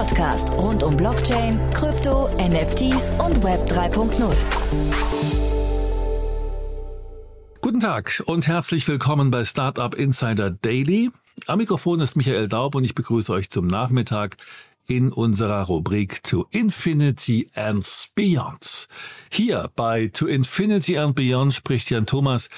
Podcast rund um Blockchain, Krypto, NFTs und Web 3.0. Guten Tag und herzlich willkommen bei Startup Insider Daily. Am Mikrofon ist Michael Daub und ich begrüße euch zum Nachmittag in unserer Rubrik To Infinity and Beyond. Hier bei To Infinity and Beyond spricht Jan Thomas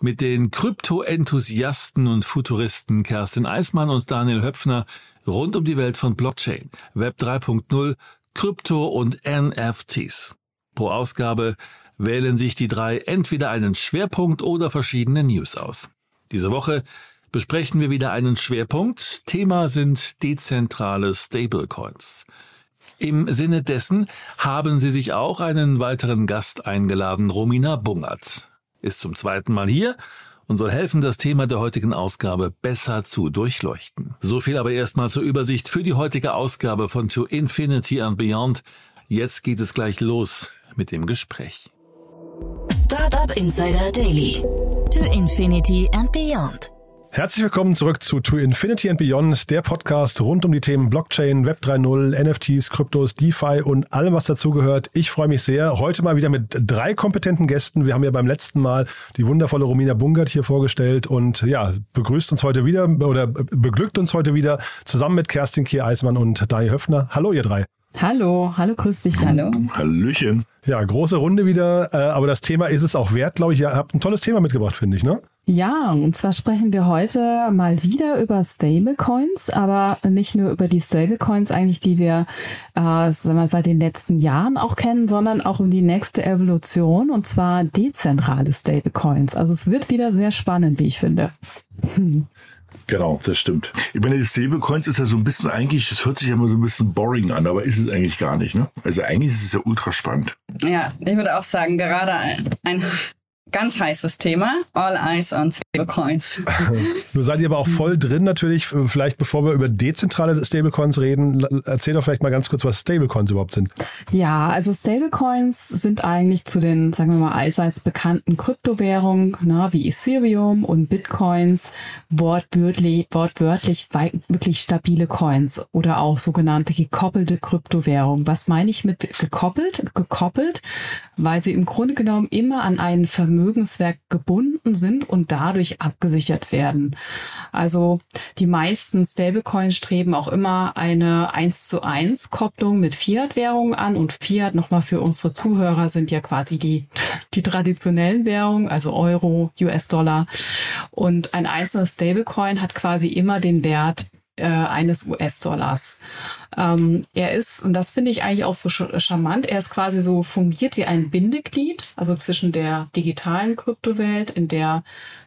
mit den Krypto-Enthusiasten und Futuristen Kerstin Eismann und Daniel Höpfner rund um die Welt von Blockchain, Web 3.0, Krypto und NFTs. Pro Ausgabe wählen sich die drei entweder einen Schwerpunkt oder verschiedene News aus. Diese Woche besprechen wir wieder einen Schwerpunkt. Thema sind dezentrale Stablecoins. Im Sinne dessen haben sie sich auch einen weiteren Gast eingeladen, Romina Bungert. Ist zum zweiten Mal hier und soll helfen, das Thema der heutigen Ausgabe besser zu durchleuchten. So viel aber erstmal zur Übersicht für die heutige Ausgabe von To Infinity and Beyond. Jetzt geht es gleich los mit dem Gespräch. Startup Insider Daily. To Infinity and Beyond. Herzlich willkommen zurück zu To Infinity and Beyond, der Podcast rund um die Themen Blockchain, Web 3.0, NFTs, Kryptos, DeFi und allem, was dazugehört. Ich freue mich sehr. Heute mal wieder mit drei kompetenten Gästen. Wir haben ja beim letzten Mal die wundervolle Romina Bungert hier vorgestellt und ja, begrüßt uns heute wieder oder beglückt uns heute wieder zusammen mit Kerstin Kier-Eismann und Daniel Höfner. Hallo, ihr drei. Hallo, hallo, grüß dich. Hallo. Hallöchen. Ja, große Runde wieder, äh, aber das Thema ist es auch wert, glaube ich. Ihr habt ein tolles Thema mitgebracht, finde ich, ne? Ja, und zwar sprechen wir heute mal wieder über Stablecoins, aber nicht nur über die Stablecoins eigentlich, die wir, äh, sagen wir, seit den letzten Jahren auch kennen, sondern auch um die nächste Evolution und zwar dezentrale Stablecoins. Also es wird wieder sehr spannend, wie ich finde. Hm. Genau, das stimmt. Ich meine, die Stablecoins ist ja so ein bisschen eigentlich, das hört sich ja immer so ein bisschen boring an, aber ist es eigentlich gar nicht, ne? Also eigentlich ist es ja ultra spannend. Ja, ich würde auch sagen, gerade ein Ganz heißes Thema. All eyes on Stablecoins. Nun seid ihr aber auch voll drin natürlich. Vielleicht bevor wir über dezentrale Stablecoins reden, erzähl doch vielleicht mal ganz kurz, was Stablecoins überhaupt sind. Ja, also Stablecoins sind eigentlich zu den, sagen wir mal, allseits bekannten Kryptowährungen, na, wie Ethereum und Bitcoins, wortwörtlich, wortwörtlich wirklich stabile Coins oder auch sogenannte gekoppelte Kryptowährungen. Was meine ich mit gekoppelt? Gekoppelt, weil sie im Grunde genommen immer an einen Vermögen Vermögenswerk gebunden sind und dadurch abgesichert werden. Also die meisten Stablecoins streben auch immer eine 1 zu 1 Kopplung mit Fiat-Währungen an und Fiat nochmal für unsere Zuhörer sind ja quasi die, die traditionellen Währungen, also Euro, US-Dollar. Und ein einzelnes Stablecoin hat quasi immer den Wert äh, eines US-Dollars. Ähm, er ist, und das finde ich eigentlich auch so charmant, er ist quasi so fungiert wie ein Bindeglied, also zwischen der digitalen Kryptowelt, in der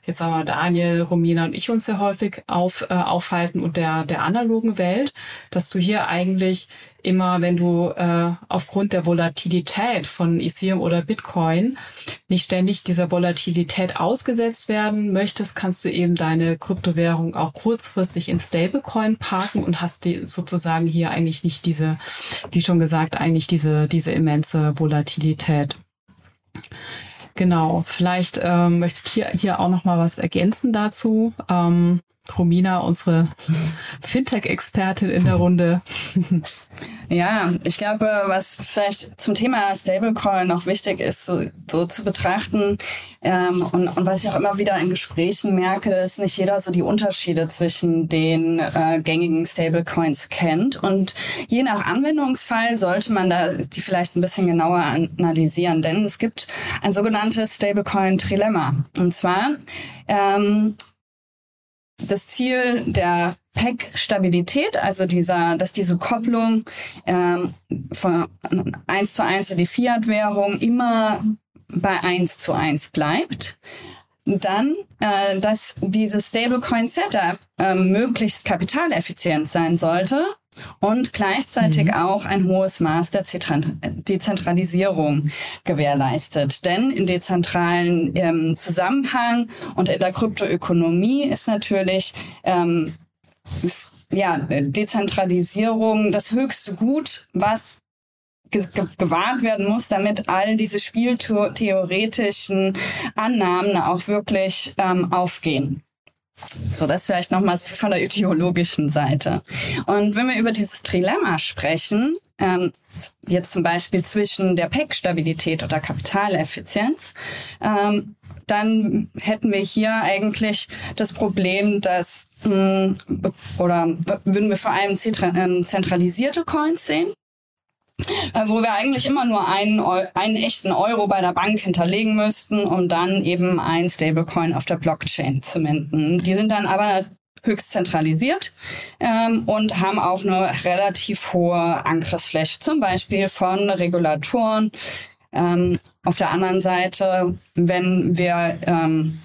jetzt sagen wir Daniel, Romina und ich uns sehr häufig auf, äh, aufhalten und der, der analogen Welt, dass du hier eigentlich immer, wenn du äh, aufgrund der Volatilität von Ethereum oder Bitcoin nicht ständig dieser Volatilität ausgesetzt werden möchtest, kannst du eben deine Kryptowährung auch kurzfristig in Stablecoin parken und hast die sozusagen hier eigentlich nicht diese, wie schon gesagt, eigentlich diese, diese immense Volatilität. Genau, vielleicht ähm, möchte ich hier, hier auch noch mal was ergänzen dazu. Ähm, Romina, unsere Fintech-Expertin in der Runde. Ja, ich glaube, was vielleicht zum Thema Stablecoin noch wichtig ist, so, so zu betrachten ähm, und, und was ich auch immer wieder in Gesprächen merke, dass nicht jeder so die Unterschiede zwischen den äh, gängigen Stablecoins kennt und je nach Anwendungsfall sollte man da die vielleicht ein bisschen genauer analysieren, denn es gibt ein sogenanntes Stablecoin-Trilemma und zwar ähm, das Ziel der PEG-Stabilität, also dieser, dass diese Kopplung ähm, von eins zu eins in die Fiat-Währung immer bei eins zu eins bleibt. Dann, äh, dass dieses Stablecoin-Setup äh, möglichst kapitaleffizient sein sollte und gleichzeitig mhm. auch ein hohes Maß der Dezentralisierung gewährleistet. Denn in dezentralen ähm, Zusammenhang und in der Kryptoökonomie ist natürlich ähm, ja, Dezentralisierung das höchste Gut, was ge gewahrt werden muss, damit all diese spieltheoretischen Annahmen auch wirklich ähm, aufgehen. So, das vielleicht nochmal von der ideologischen Seite. Und wenn wir über dieses Trilemma sprechen, ähm, jetzt zum Beispiel zwischen der PEC-Stabilität oder Kapitaleffizienz, ähm, dann hätten wir hier eigentlich das Problem, dass mh, oder würden wir vor allem ähm, zentralisierte Coins sehen, wo wir eigentlich immer nur einen, einen echten Euro bei der Bank hinterlegen müssten, um dann eben ein Stablecoin auf der Blockchain zu minden. Die sind dann aber höchst zentralisiert ähm, und haben auch eine relativ hohe Angriffsfläche, zum Beispiel von Regulatoren. Ähm, auf der anderen Seite, wenn wir ähm,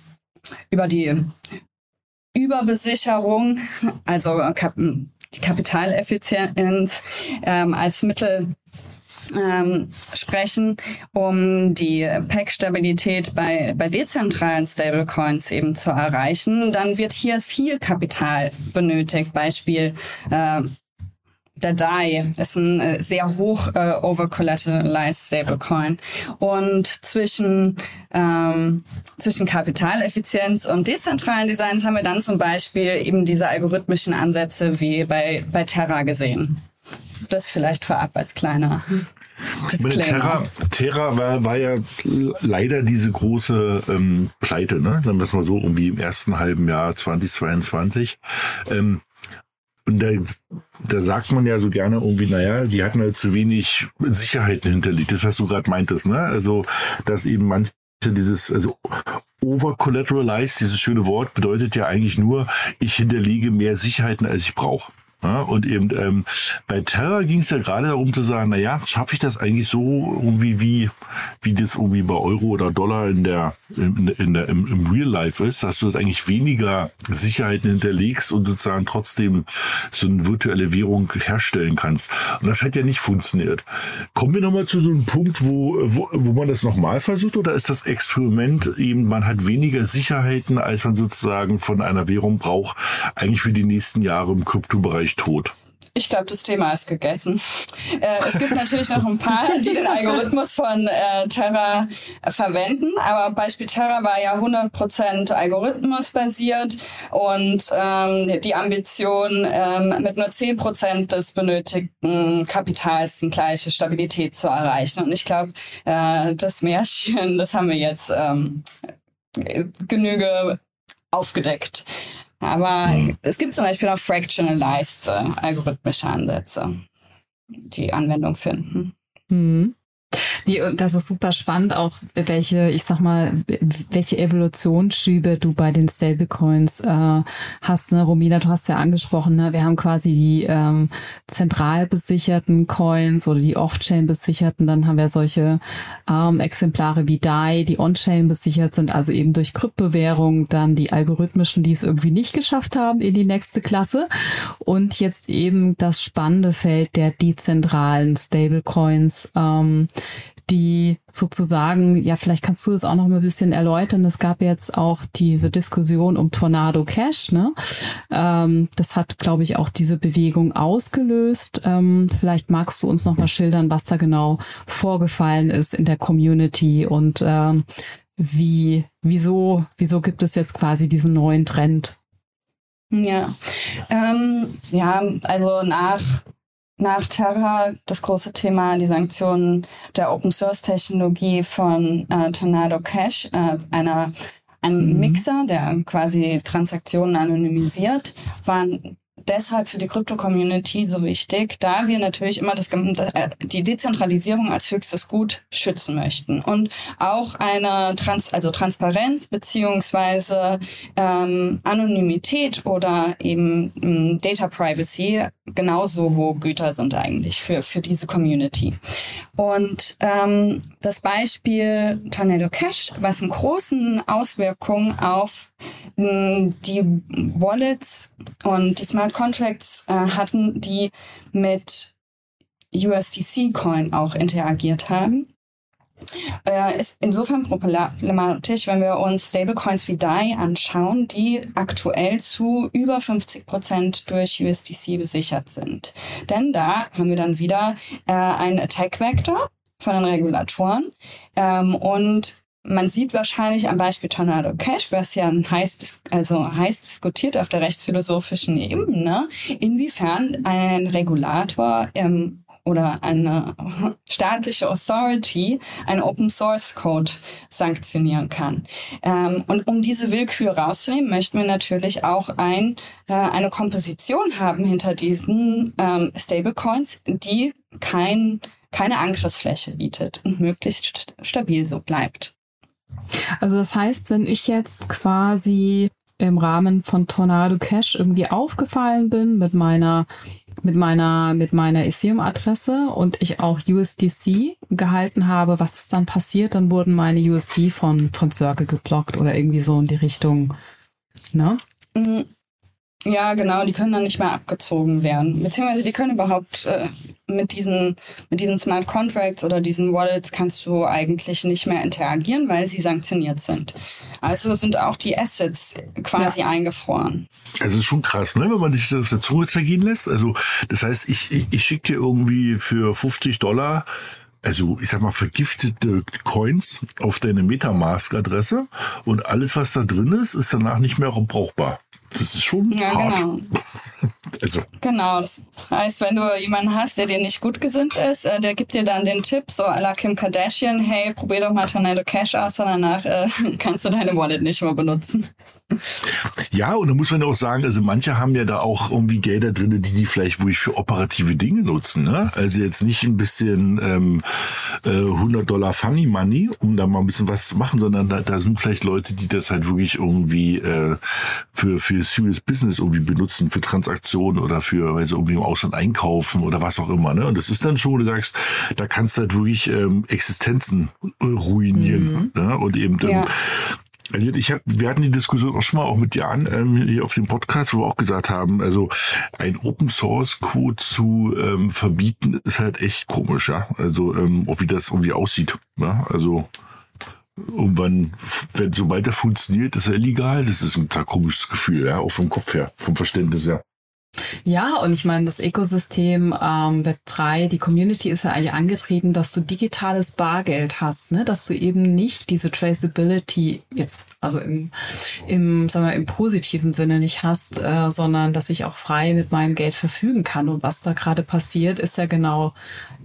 über die Überbesicherung, also die Kapitaleffizienz ähm, als Mittel ähm, sprechen, um die Pack-Stabilität bei, bei dezentralen Stablecoins eben zu erreichen, dann wird hier viel Kapital benötigt. Beispiel äh, der DAI ist ein äh, sehr hoch äh, overcollateralized Stablecoin. Und zwischen, ähm, zwischen Kapitaleffizienz und dezentralen Designs haben wir dann zum Beispiel eben diese algorithmischen Ansätze wie bei, bei Terra gesehen. Das vielleicht vorab als kleiner Terra, Terra war, war ja leider diese große ähm, Pleite, ne? Dann wir mal so, irgendwie im ersten halben Jahr 2022. Ähm, und da, da sagt man ja so gerne irgendwie, naja, die hatten halt zu wenig Sicherheiten hinterlegt. Das, was du gerade meintest, ne? Also, dass eben manche dieses, also over-collateralized, dieses schöne Wort, bedeutet ja eigentlich nur, ich hinterlege mehr Sicherheiten, als ich brauche. Ja, und eben ähm, bei Terra ging es ja gerade darum zu sagen, na ja, schaffe ich das eigentlich so irgendwie wie wie das irgendwie bei Euro oder Dollar in der in, in der im, im Real Life ist, dass du das eigentlich weniger Sicherheiten hinterlegst und sozusagen trotzdem so eine virtuelle Währung herstellen kannst. Und das hat ja nicht funktioniert. Kommen wir nochmal zu so einem Punkt, wo, wo, wo man das nochmal versucht oder ist das Experiment eben, man hat weniger Sicherheiten, als man sozusagen von einer Währung braucht, eigentlich für die nächsten Jahre im Kryptobereich tot? Ich glaube, das Thema ist gegessen. Äh, es gibt natürlich noch ein paar, die den Algorithmus von äh, Terra verwenden, aber Beispiel Terra war ja 100% algorithmusbasiert und ähm, die Ambition, ähm, mit nur 10% des benötigten Kapitals eine gleiche Stabilität zu erreichen. Und ich glaube, äh, das Märchen, das haben wir jetzt ähm, Genüge aufgedeckt. Aber hm. es gibt zum Beispiel auch fractionalized äh, algorithmische Ansätze, die Anwendung finden. Hm. Nee, und das ist super spannend, auch welche, ich sag mal, welche Evolutionsschübe du bei den Stablecoins äh, hast. Ne? Romina, du hast ja angesprochen, ne? wir haben quasi die ähm, zentral besicherten Coins oder die Off-Chain besicherten. Dann haben wir solche ähm, Exemplare wie DAI, die On-Chain besichert sind, also eben durch Kryptowährung. Dann die algorithmischen, die es irgendwie nicht geschafft haben in die nächste Klasse. Und jetzt eben das spannende Feld der dezentralen Stablecoins. Ähm, die sozusagen, ja, vielleicht kannst du das auch noch mal ein bisschen erläutern. Es gab jetzt auch diese Diskussion um Tornado Cash, ne? Ähm, das hat, glaube ich, auch diese Bewegung ausgelöst. Ähm, vielleicht magst du uns noch mal schildern, was da genau vorgefallen ist in der Community und ähm, wie, wieso, wieso gibt es jetzt quasi diesen neuen Trend? Ja, ähm, ja, also nach nach Terra das große Thema die Sanktionen der Open Source Technologie von äh, Tornado Cash, äh, einer einem mhm. Mixer, der quasi Transaktionen anonymisiert, waren deshalb für die Krypto-Community so wichtig, da wir natürlich immer das, äh, die Dezentralisierung als höchstes Gut schützen möchten und auch eine Trans also Transparenz beziehungsweise ähm, Anonymität oder eben ähm, Data Privacy genauso hohe Güter sind eigentlich für, für diese Community. Und ähm, das Beispiel Tornado Cash, was einen großen Auswirkungen auf die Wallets und die Smart Contracts äh, hatten, die mit USDC Coin auch interagiert haben. Äh, ist insofern problematisch, wenn wir uns Stablecoins wie DAI anschauen, die aktuell zu über 50 Prozent durch USDC besichert sind. Denn da haben wir dann wieder äh, einen Attack-Vector von den Regulatoren ähm, und man sieht wahrscheinlich am Beispiel Tornado Cash, was ja heiß, also heiß diskutiert auf der rechtsphilosophischen Ebene, inwiefern ein Regulator ähm, oder eine staatliche Authority einen Open Source Code sanktionieren kann. Ähm, und um diese Willkür rauszunehmen, möchten wir natürlich auch ein, äh, eine Komposition haben hinter diesen ähm, Stablecoins, die kein, keine Angriffsfläche bietet und möglichst st stabil so bleibt. Also das heißt, wenn ich jetzt quasi im Rahmen von Tornado Cash irgendwie aufgefallen bin mit meiner mit meiner, mit meiner Ethereum-Adresse und ich auch USDC gehalten habe, was ist dann passiert? Dann wurden meine USD von, von Circle geblockt oder irgendwie so in die Richtung, ne? Ja, genau, die können dann nicht mehr abgezogen werden. Beziehungsweise die können überhaupt äh, mit diesen, mit diesen Smart Contracts oder diesen Wallets kannst du eigentlich nicht mehr interagieren, weil sie sanktioniert sind. Also sind auch die Assets quasi ja. eingefroren. Also ist schon krass, ne, wenn man sich das auf der Zunge zergehen lässt. Also das heißt, ich, ich, ich schicke dir irgendwie für 50 Dollar also ich sag mal, vergiftete Coins auf deine Metamask-Adresse und alles, was da drin ist, ist danach nicht mehr brauchbar. Das ist schon ja, hart. Genau. also. Genau, das heißt, wenn du jemanden hast, der dir nicht gut gesinnt ist, äh, der gibt dir dann den Tipp, so à la Kim Kardashian, hey, probier doch mal Tornado Cash aus und danach äh, kannst du deine Wallet nicht mehr benutzen. Ja, und da muss man auch sagen, also manche haben ja da auch irgendwie Gelder drin, die die vielleicht wirklich für operative Dinge nutzen. Ne? Also jetzt nicht ein bisschen ähm, äh, 100 Dollar Funny Money, um da mal ein bisschen was zu machen, sondern da, da sind vielleicht Leute, die das halt wirklich irgendwie äh, für, für Serious Business irgendwie benutzen, für Transaktionen oder für, weil sie irgendwie im Ausland einkaufen oder was auch immer. Ne? Und das ist dann schon, du sagst, da kannst du halt wirklich ähm, Existenzen äh, ruinieren. Mhm. Ne? Und eben dann, ja. Also ich hab, wir hatten die Diskussion auch schon mal auch mit Jan ähm, hier auf dem Podcast, wo wir auch gesagt haben, also ein Open Source Code zu ähm, verbieten ist halt echt komisch, ja. Also ähm, auch wie das irgendwie aussieht. Ja? Also irgendwann, wenn sobald er funktioniert, ist er illegal. Das ist ein komisches Gefühl, ja, auch vom Kopf her, vom Verständnis her. Ja, und ich meine, das Ökosystem ähm, Web3, die Community ist ja eigentlich angetrieben, dass du digitales Bargeld hast, ne? dass du eben nicht diese Traceability jetzt, also im, im, sagen wir, im positiven Sinne nicht hast, äh, sondern dass ich auch frei mit meinem Geld verfügen kann. Und was da gerade passiert, ist ja genau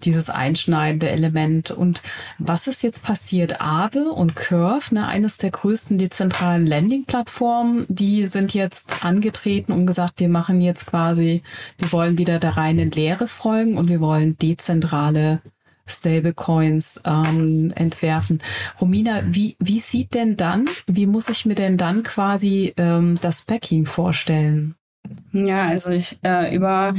dieses einschneidende Element. Und was ist jetzt passiert? Aave und Curve, ne, eines der größten dezentralen Landing-Plattformen, die sind jetzt angetreten und gesagt, wir machen jetzt quasi, wir wollen wieder der reinen Lehre folgen und wir wollen dezentrale Stablecoins ähm, entwerfen. Romina, wie, wie sieht denn dann, wie muss ich mir denn dann quasi ähm, das Backing vorstellen? Ja, also ich äh, über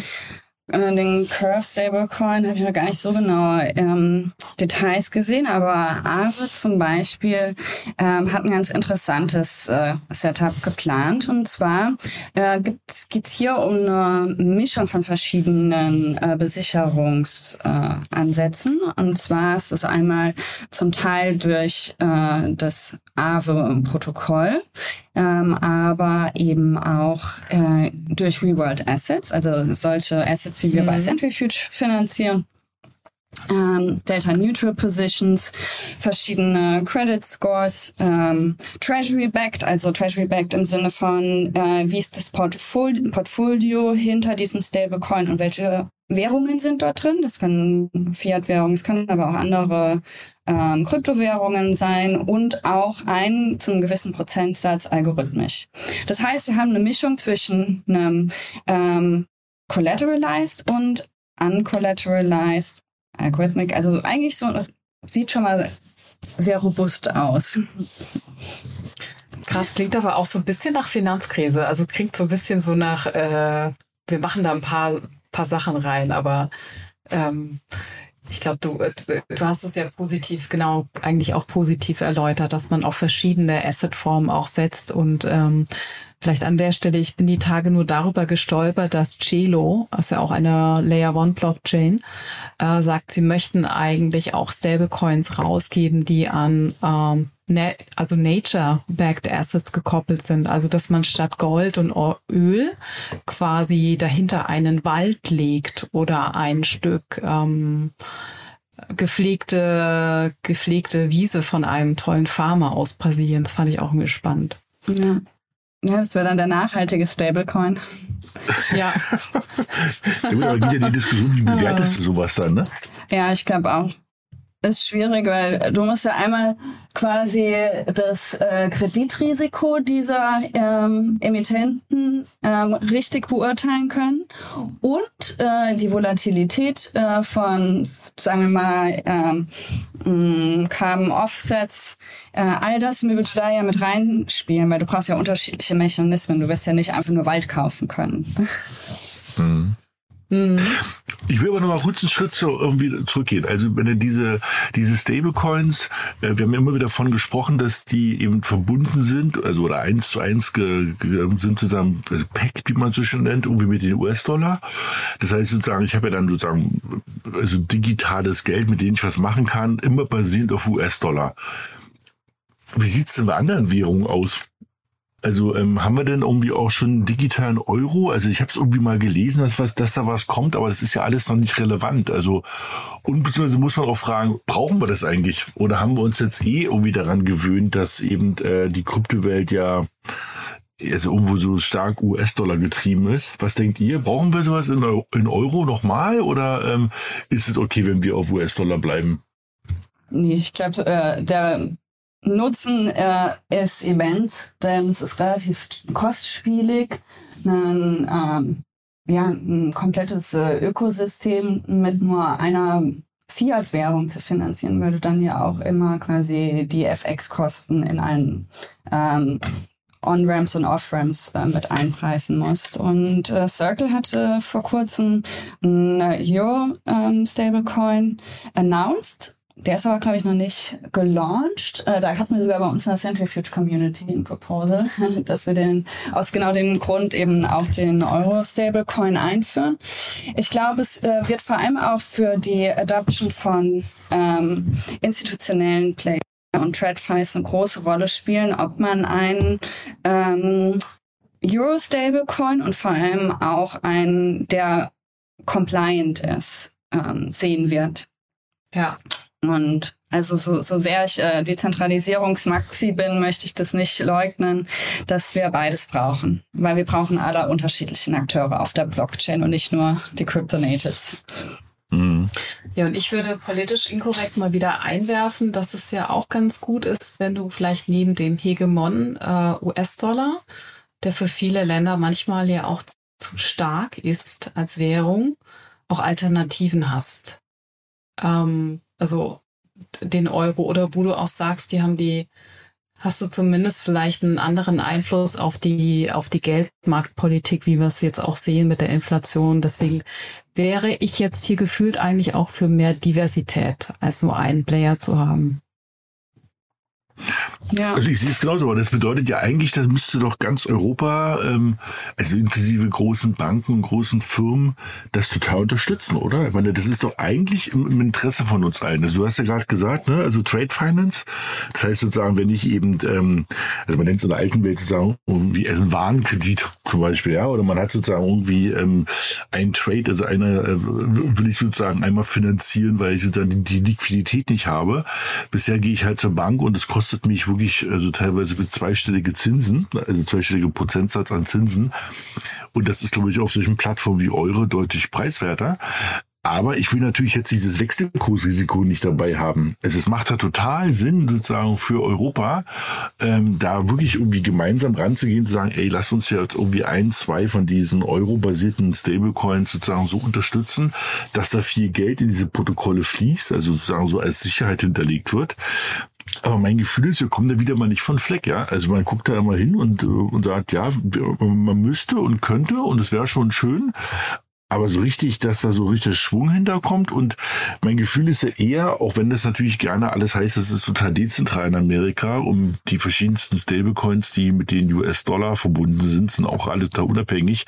den Curve Stablecoin habe ich noch gar nicht so genau ähm, Details gesehen, aber Aave zum Beispiel ähm, hat ein ganz interessantes äh, Setup geplant. Und zwar äh, geht es hier um eine Mischung von verschiedenen äh, Besicherungsansätzen. Äh, und zwar ist es einmal zum Teil durch äh, das Aave-Protokoll, ähm, aber eben auch äh, durch Reworld Assets, also solche Assets, wie wir mhm. bei Centrifuge finanzieren. Ähm, Delta Neutral Positions, verschiedene Credit Scores, ähm, Treasury Backed, also Treasury Backed im Sinne von, äh, wie ist das Portfolio, Portfolio hinter diesem Stablecoin und welche Währungen sind dort drin. Das können Fiat-Währungen, es können aber auch andere ähm, Kryptowährungen sein und auch ein zum gewissen Prozentsatz algorithmisch. Das heißt, wir haben eine Mischung zwischen einem ähm, collateralized und uncollateralized Algorithmic. Also eigentlich so sieht schon mal sehr robust aus. Krass, klingt aber auch so ein bisschen nach Finanzkrise. Also klingt so ein bisschen so nach, äh, wir machen da ein paar, paar Sachen rein, aber ähm, ich glaube, du, du hast es ja positiv, genau, eigentlich auch positiv erläutert, dass man auf verschiedene Assetformen auch setzt. Und ähm, Vielleicht an der Stelle, ich bin die Tage nur darüber gestolpert, dass Celo, ja auch eine Layer One Blockchain, äh, sagt, sie möchten eigentlich auch Stablecoins rausgeben, die an ähm, also Nature-backed Assets gekoppelt sind. Also dass man statt Gold und Öl quasi dahinter einen Wald legt oder ein Stück ähm, gepflegte, gepflegte Wiese von einem tollen Farmer aus Brasilien. Das fand ich auch irgendwie spannend. Ja. Ja, das wäre dann der nachhaltige Stablecoin. Ja. da wird wieder die Diskussion, wie bewertest du sowas dann, ne? Ja, ich glaube auch ist schwierig, weil du musst ja einmal quasi das äh, Kreditrisiko dieser ähm, Emittenten ähm, richtig beurteilen können und äh, die Volatilität äh, von, sagen wir mal, ähm, mm, Carbon Offsets, äh, all das würde da ja mit reinspielen, weil du brauchst ja unterschiedliche Mechanismen. Du wirst ja nicht einfach nur Wald kaufen können. Mhm. Ich will aber noch mal kurz einen Schritt zu, irgendwie zurückgehen. Also wenn diese, diese Stablecoins, äh, wir haben immer wieder davon gesprochen, dass die eben verbunden sind, also oder eins zu eins ge, ge, sind zusammen, also packt, wie man so schön nennt, irgendwie mit den US-Dollar. Das heißt sozusagen, ich habe ja dann sozusagen also digitales Geld, mit dem ich was machen kann, immer basierend auf US-Dollar. Wie sieht's denn bei anderen Währungen aus? Also ähm, haben wir denn irgendwie auch schon einen digitalen Euro? Also ich habe es irgendwie mal gelesen, dass, was, dass da was kommt, aber das ist ja alles noch nicht relevant. Also und beziehungsweise muss man auch fragen, brauchen wir das eigentlich? Oder haben wir uns jetzt eh irgendwie daran gewöhnt, dass eben äh, die Kryptowelt ja also irgendwo so stark US-Dollar getrieben ist. Was denkt ihr? Brauchen wir sowas in, Euro, in Euro nochmal oder ähm, ist es okay, wenn wir auf US-Dollar bleiben? Nee, ich glaube, äh, der Nutzen äh, ist immens, denn es ist relativ kostspielig, ein, ähm, ja, ein komplettes äh, Ökosystem mit nur einer Fiat-Währung zu finanzieren, weil du dann ja auch immer quasi die FX-Kosten in allen ähm, On-Ramps und Off-Ramps äh, mit einpreisen musst. Und äh, Circle hatte vor kurzem ein Euro-Stablecoin ähm, announced der ist aber, glaube ich, noch nicht gelauncht. Äh, da hatten wir sogar bei uns in der Centrifuge Community ein Proposal, dass wir den aus genau dem Grund eben auch den Euro-Stablecoin einführen. Ich glaube, es äh, wird vor allem auch für die Adoption von ähm, institutionellen Playern und TradFi's eine große Rolle spielen, ob man einen ähm, Euro-Stablecoin und vor allem auch einen, der compliant ist, ähm, sehen wird. Ja. Und also so, so sehr ich äh, Dezentralisierungsmaxi bin, möchte ich das nicht leugnen, dass wir beides brauchen. Weil wir brauchen alle unterschiedlichen Akteure auf der Blockchain und nicht nur die Crypto-Natives. Mhm. Ja, und ich würde politisch inkorrekt mal wieder einwerfen, dass es ja auch ganz gut ist, wenn du vielleicht neben dem Hegemon äh, US-Dollar, der für viele Länder manchmal ja auch zu stark ist als Währung, auch Alternativen hast. Ähm, also den Euro oder wo du auch sagst, die haben die, hast du zumindest vielleicht einen anderen Einfluss auf die, auf die Geldmarktpolitik, wie wir es jetzt auch sehen mit der Inflation. Deswegen wäre ich jetzt hier gefühlt eigentlich auch für mehr Diversität als nur einen Player zu haben. Ja. Also ich sehe es genauso, aber das bedeutet ja eigentlich, das müsste doch ganz Europa, ähm, also inklusive großen Banken und großen Firmen, das total unterstützen, oder? Ich meine, das ist doch eigentlich im, Interesse von uns allen. Also du hast ja gerade gesagt, ne, also Trade Finance, das heißt sozusagen, wenn ich eben, ähm, also man nennt es in der alten Welt sozusagen irgendwie also ein Warenkredit zum Beispiel, ja, oder man hat sozusagen irgendwie ähm, ein Trade, also einer äh, will ich sozusagen einmal finanzieren, weil ich sozusagen die, die Liquidität nicht habe. Bisher gehe ich halt zur Bank und es kostet mich wirklich also teilweise mit zweistellige Zinsen, also zweistellige Prozentsatz an Zinsen. Und das ist, glaube ich, auf solchen Plattformen wie eure deutlich preiswerter. Aber ich will natürlich jetzt dieses Wechselkursrisiko nicht dabei haben. Also es macht ja total Sinn, sozusagen für Europa, ähm, da wirklich irgendwie gemeinsam ranzugehen, zu sagen, ey, lass uns jetzt irgendwie ein, zwei von diesen Euro-basierten Stablecoins sozusagen so unterstützen, dass da viel Geld in diese Protokolle fließt, also sozusagen so als Sicherheit hinterlegt wird. Aber mein Gefühl ist, wir kommen da wieder mal nicht von Fleck, ja. Also man guckt da immer hin und, äh, und sagt, ja, man müsste und könnte und es wäre schon schön. Aber so richtig, dass da so richtig Schwung hinterkommt. Und mein Gefühl ist ja eher, auch wenn das natürlich gerne alles heißt, es ist total dezentral in Amerika, um die verschiedensten Stablecoins, die mit den US-Dollar verbunden sind, sind auch alle da unabhängig.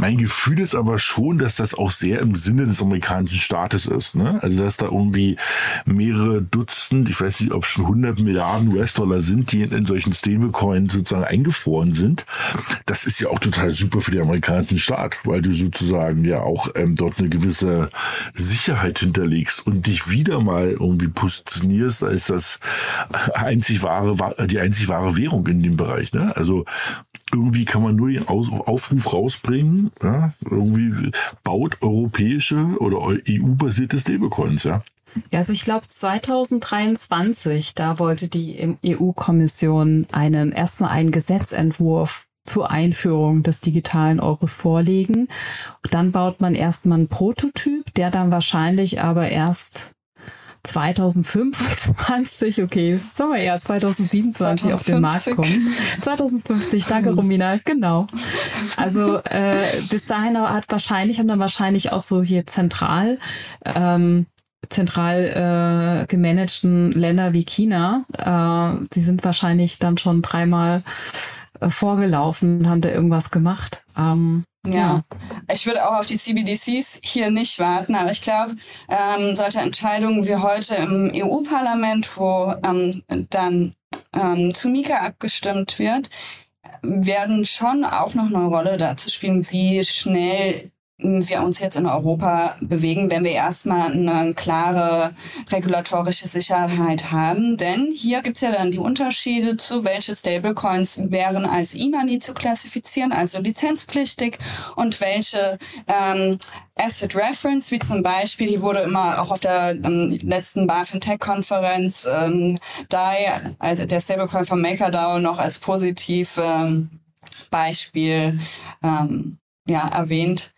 Mein Gefühl ist aber schon, dass das auch sehr im Sinne des amerikanischen Staates ist. Ne? Also dass da irgendwie mehrere Dutzend, ich weiß nicht, ob schon 100 Milliarden US-Dollar sind, die in, in solchen Stablecoins sozusagen eingefroren sind. Das ist ja auch total super für den amerikanischen Staat, weil du sozusagen ja auch ähm, dort eine gewisse Sicherheit hinterlegst und dich wieder mal irgendwie positionierst als das einzig wahre, die einzig wahre Währung in dem Bereich. Ne? Also irgendwie kann man nur den Aufruf rausbringen, ja? irgendwie baut europäische oder EU-basierte Stablecoins, ja. Ja, also ich glaube 2023, da wollte die EU-Kommission einen erstmal einen Gesetzentwurf zur Einführung des digitalen Euros vorlegen. Dann baut man erstmal einen Prototyp, der dann wahrscheinlich aber erst 2025, okay, sagen wir eher 2027 2050. auf den Markt kommen. 2050, danke Romina, genau. Also äh, bis dahin hat wahrscheinlich, haben dann wahrscheinlich auch so hier zentral ähm, zentral äh, gemanagten Länder wie China, äh, die sind wahrscheinlich dann schon dreimal äh, vorgelaufen haben da irgendwas gemacht. Ähm, ja. ja. ich würde auch auf die CBDCs hier nicht warten, aber ich glaube, ähm, solche Entscheidungen wie heute im EU-Parlament, wo ähm, dann ähm, zu Mika abgestimmt wird, werden schon auch noch eine Rolle dazu spielen, wie schnell wir uns jetzt in Europa bewegen, wenn wir erstmal eine klare regulatorische Sicherheit haben. Denn hier gibt es ja dann die Unterschiede zu, welche Stablecoins wären als E-Money zu klassifizieren, also lizenzpflichtig, und welche ähm, Asset Reference, wie zum Beispiel, die wurde immer auch auf der ähm, letzten BaFin Tech Konferenz ähm, DAI, also der Stablecoin von MakerDAO noch als positiv ähm, Beispiel ähm, ja, erwähnt.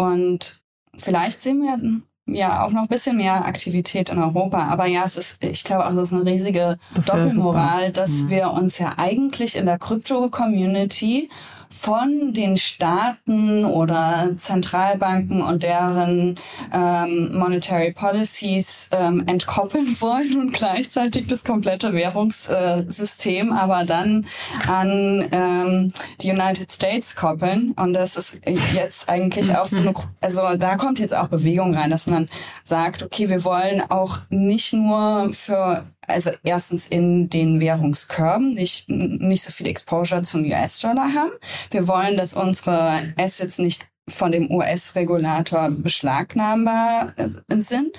Und vielleicht sehen wir ja auch noch ein bisschen mehr Aktivität in Europa. Aber ja, es ist, ich glaube auch, es ist eine riesige Doppelmoral, dass mhm. wir uns ja eigentlich in der Krypto-Community von den Staaten oder Zentralbanken und deren ähm, Monetary Policies ähm, entkoppeln wollen und gleichzeitig das komplette Währungssystem aber dann an ähm, die United States koppeln. Und das ist jetzt eigentlich auch so eine, also da kommt jetzt auch Bewegung rein, dass man sagt, okay, wir wollen auch nicht nur für also erstens in den Währungskörben nicht, nicht so viel Exposure zum US-Dollar haben. Wir wollen, dass unsere Assets nicht von dem US-Regulator beschlagnahmbar sind.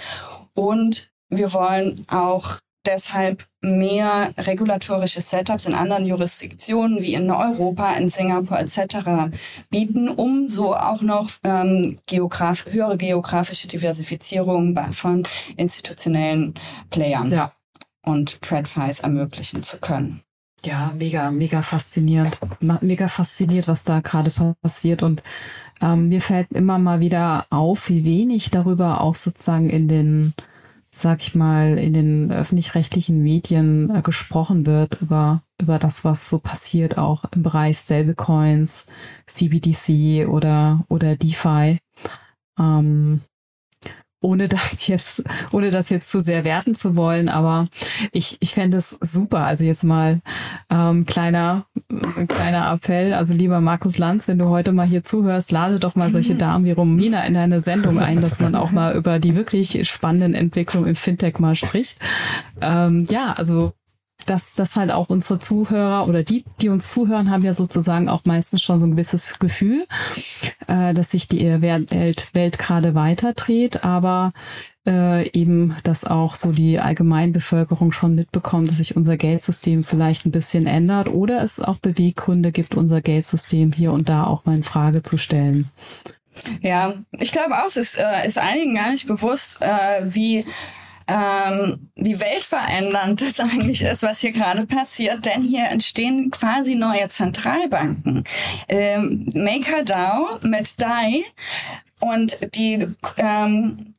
Und wir wollen auch deshalb mehr regulatorische Setups in anderen Jurisdiktionen wie in Europa, in Singapur etc. bieten, um so auch noch ähm, geograf höhere geografische Diversifizierung von institutionellen Playern. Ja und TradFi's ermöglichen zu können. Ja, mega, mega faszinierend. Mega fasziniert, was da gerade passiert. Und ähm, mir fällt immer mal wieder auf, wie wenig darüber auch sozusagen in den, sag ich mal, in den öffentlich-rechtlichen Medien äh, gesprochen wird, über, über das, was so passiert, auch im Bereich Stablecoins, CBDC oder, oder DeFi. Ähm, ohne das jetzt, ohne das jetzt zu sehr werten zu wollen, aber ich, ich fände es super. Also jetzt mal ähm, kleiner, äh, kleiner Appell. Also lieber Markus Lanz, wenn du heute mal hier zuhörst, lade doch mal solche Damen wie Romina in deine Sendung ein, dass man auch mal über die wirklich spannenden Entwicklungen im Fintech mal spricht. Ähm, ja, also dass das halt auch unsere Zuhörer oder die, die uns zuhören, haben ja sozusagen auch meistens schon so ein gewisses Gefühl, äh, dass sich die Welt, Welt gerade weiterdreht, aber äh, eben, dass auch so die Allgemeinbevölkerung schon mitbekommt, dass sich unser Geldsystem vielleicht ein bisschen ändert oder es auch Beweggründe gibt, unser Geldsystem hier und da auch mal in Frage zu stellen. Ja, ich glaube auch, es ist, äh, ist einigen gar nicht bewusst, äh, wie ähm, wie weltverändernd das eigentlich ist, was hier gerade passiert, denn hier entstehen quasi neue Zentralbanken. Ähm, MakerDAO mit DAI und die ähm,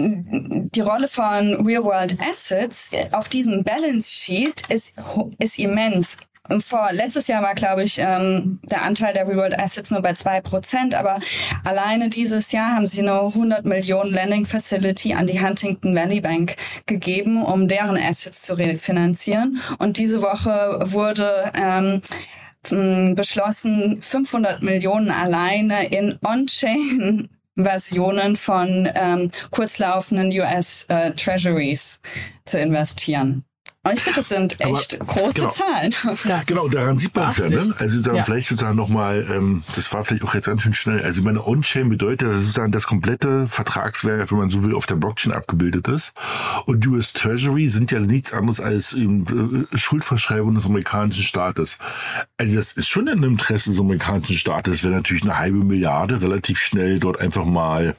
die Rolle von Real World Assets auf diesem Balance Sheet ist, ist immens vor letztes Jahr war, glaube ich, ähm, der Anteil der Real World Assets nur bei zwei Prozent, aber alleine dieses Jahr haben sie eine 100 Millionen Lending Facility an die Huntington Valley Bank gegeben, um deren Assets zu refinanzieren. Und diese Woche wurde ähm, beschlossen, 500 Millionen alleine in On-Chain Versionen von ähm, kurzlaufenden US äh, Treasuries zu investieren. Und ich finde, das sind echt Aber, große genau, Zahlen. Das genau, daran sieht man es ja. Ne? Also dann ja. vielleicht sozusagen nochmal, ähm, das war vielleicht auch jetzt ganz schön schnell. Also meine On-Chain bedeutet, dass sozusagen das komplette Vertragswerk, wenn man so will, auf der Blockchain abgebildet ist. Und US Treasury sind ja nichts anderes als ähm, Schuldverschreibung des amerikanischen Staates. Also das ist schon in Interesse des amerikanischen Staates, wenn natürlich eine halbe Milliarde relativ schnell dort einfach mal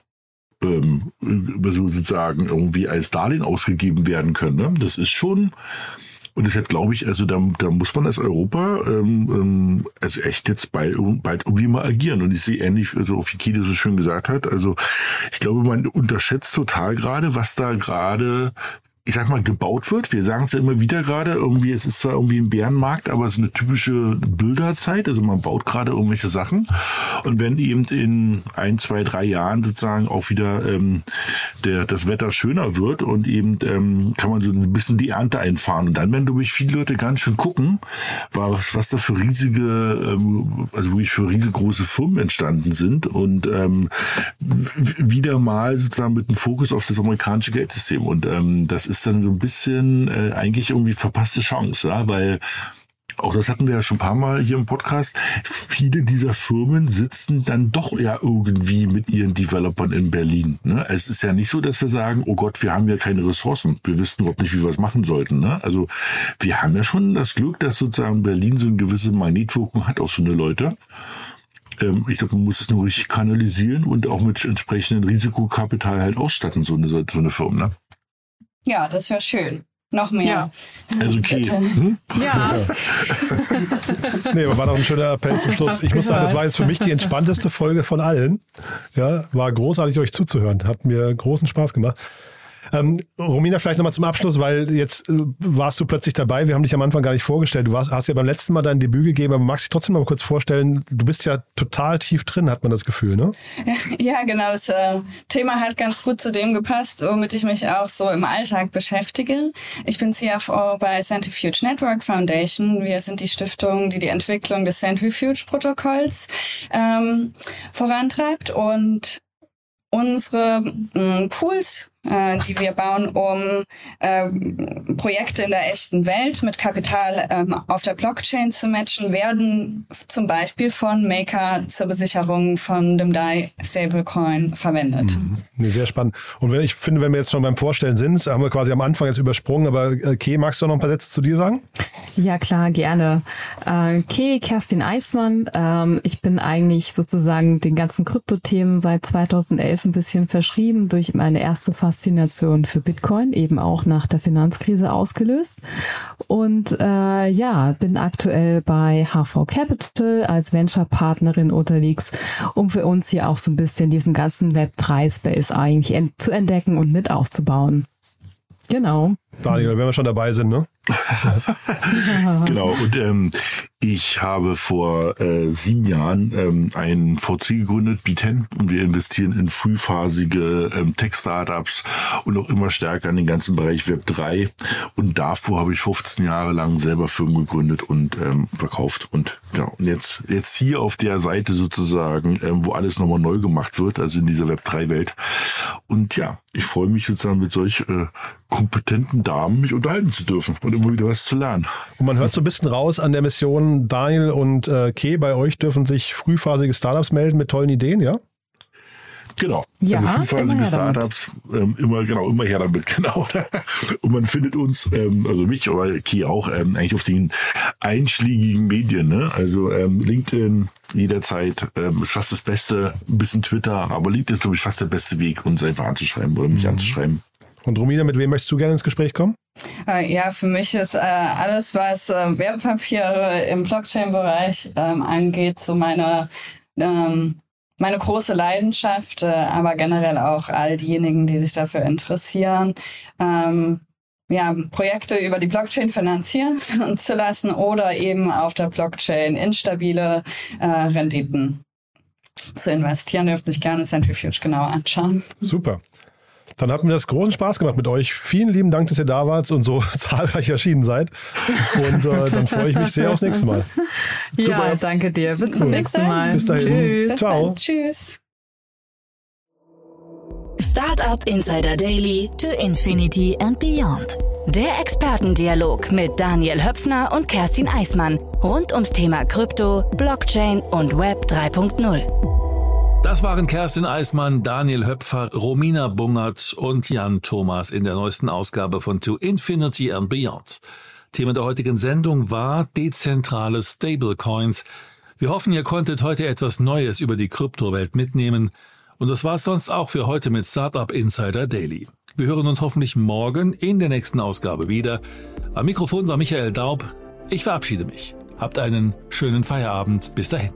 ähm, sozusagen irgendwie als Darlehen ausgegeben werden können. Ne? Das ist schon, und deshalb glaube ich, also da, da muss man als Europa ähm, ähm, also echt jetzt bald, bald irgendwie mal agieren. Und ich sehe ähnlich, also wie Kide so schön gesagt hat, also ich glaube, man unterschätzt total gerade, was da gerade ich sag mal, gebaut wird. Wir sagen es ja immer wieder gerade, irgendwie, es ist zwar irgendwie ein Bärenmarkt, aber es ist eine typische Bilderzeit. Also man baut gerade irgendwelche Sachen. Und wenn eben in ein, zwei, drei Jahren sozusagen auch wieder ähm, der, das Wetter schöner wird und eben ähm, kann man so ein bisschen die Ernte einfahren. Und dann werden, glaube ich, viele Leute ganz schön gucken, was, was da für riesige, ähm, also wirklich für riesengroße Firmen entstanden sind und ähm, wieder mal sozusagen mit dem Fokus auf das amerikanische Geldsystem. Und ähm, das ist ist dann so ein bisschen äh, eigentlich irgendwie verpasste Chance, ja, weil auch das hatten wir ja schon ein paar Mal hier im Podcast, viele dieser Firmen sitzen dann doch ja irgendwie mit ihren Developern in Berlin. Ne? Es ist ja nicht so, dass wir sagen, oh Gott, wir haben ja keine Ressourcen. Wir wissen überhaupt nicht, wie wir es machen sollten. Ne? Also wir haben ja schon das Glück, dass sozusagen Berlin so eine gewisse Magnetwirkung hat auf so eine Leute. Ähm, ich glaube, man muss es nur richtig kanalisieren und auch mit entsprechendem Risikokapital halt ausstatten, so eine, so eine Firma. Ne? Ja, das wäre schön. Noch mehr. Ja. Also okay. Hm? Ja. nee, aber war doch ein schöner Appell zum Schluss. Ich muss sagen, das war jetzt für mich die entspannteste Folge von allen. Ja, war großartig, euch zuzuhören. Hat mir großen Spaß gemacht. Ähm, Romina, vielleicht nochmal zum Abschluss, weil jetzt äh, warst du plötzlich dabei. Wir haben dich am Anfang gar nicht vorgestellt. Du warst, hast ja beim letzten Mal dein Debüt gegeben, aber magst dich trotzdem mal kurz vorstellen. Du bist ja total tief drin, hat man das Gefühl, ne? Ja, genau. Das äh, Thema hat ganz gut zu dem gepasst, womit ich mich auch so im Alltag beschäftige. Ich bin CFO bei Centrifuge Network Foundation. Wir sind die Stiftung, die die Entwicklung des Centrifuge-Protokolls ähm, vorantreibt und unsere mh, Pools äh, die wir bauen, um äh, Projekte in der echten Welt mit Kapital ähm, auf der Blockchain zu matchen, werden zum Beispiel von Maker zur Besicherung von dem DAI Stablecoin verwendet. Mhm. Sehr spannend. Und wenn ich finde, wenn wir jetzt schon beim Vorstellen sind, haben wir quasi am Anfang jetzt übersprungen, aber äh, Kay, magst du noch ein paar Sätze zu dir sagen? Ja, klar, gerne. Äh, Kay, Kerstin Eismann. Ähm, ich bin eigentlich sozusagen den ganzen Kryptothemen seit 2011 ein bisschen verschrieben durch meine erste Phase Faszination für Bitcoin, eben auch nach der Finanzkrise ausgelöst. Und äh, ja, bin aktuell bei HV Capital als Venture-Partnerin unterwegs, um für uns hier auch so ein bisschen diesen ganzen Web3-Space eigentlich ent zu entdecken und mit aufzubauen. Genau. Daniel, wenn wir schon dabei sind, ne? genau. Und ähm, ich habe vor äh, sieben Jahren ähm, ein VC gegründet, B10, und wir investieren in frühphasige ähm, Tech-Startups und auch immer stärker in den ganzen Bereich Web 3. Und davor habe ich 15 Jahre lang selber Firmen gegründet und ähm, verkauft. Und genau, und jetzt, jetzt hier auf der Seite sozusagen, ähm, wo alles nochmal neu gemacht wird, also in dieser Web 3-Welt. Und ja, ich freue mich sozusagen mit solch äh, kompetenten Damen mich unterhalten zu dürfen und immer wieder was zu lernen. Und man hört so ein bisschen raus an der Mission, Daniel und äh, Kay, bei euch dürfen sich frühphasige Startups melden mit tollen Ideen, ja? Genau. Ja, also frühphasige Startups, ähm, immer, genau, immer her damit, genau. Und man findet uns, ähm, also mich, aber Key auch, ähm, eigentlich auf den einschlägigen Medien, ne? Also ähm, LinkedIn jederzeit ähm, ist fast das Beste, ein bisschen Twitter, aber LinkedIn ist, glaube ich, fast der beste Weg, uns einfach anzuschreiben oder mich mhm. anzuschreiben. Und Romina, mit wem möchtest du gerne ins Gespräch kommen? Äh, ja, für mich ist äh, alles, was äh, Wertpapiere im Blockchain-Bereich ähm, angeht, so meine, ähm, meine große Leidenschaft, äh, aber generell auch all diejenigen, die sich dafür interessieren. Ähm, ja, Projekte über die Blockchain finanzieren zu lassen oder eben auf der Blockchain instabile äh, Renditen zu investieren. Dürfte sich gerne Centrifuge genauer anschauen. Super. Dann hat mir das großen Spaß gemacht mit euch. Vielen lieben Dank, dass ihr da wart und so zahlreich erschienen seid. Und äh, dann freue ich mich sehr aufs nächste Mal. Ja, Super. danke dir. Bis zum nächsten Mal. Bis dahin. Tschüss. Ciao. Tschüss. Startup Insider Daily to Infinity and Beyond. Der Expertendialog mit Daniel Höpfner und Kerstin Eismann rund ums Thema Krypto, Blockchain und Web 3.0. Das waren Kerstin Eismann, Daniel Höpfer, Romina Bungert und Jan Thomas in der neuesten Ausgabe von To Infinity and Beyond. Thema der heutigen Sendung war dezentrale Stablecoins. Wir hoffen, ihr konntet heute etwas Neues über die Kryptowelt mitnehmen – und das war's sonst auch für heute mit Startup Insider Daily. Wir hören uns hoffentlich morgen in der nächsten Ausgabe wieder. Am Mikrofon war Michael Daub. Ich verabschiede mich. Habt einen schönen Feierabend. Bis dahin.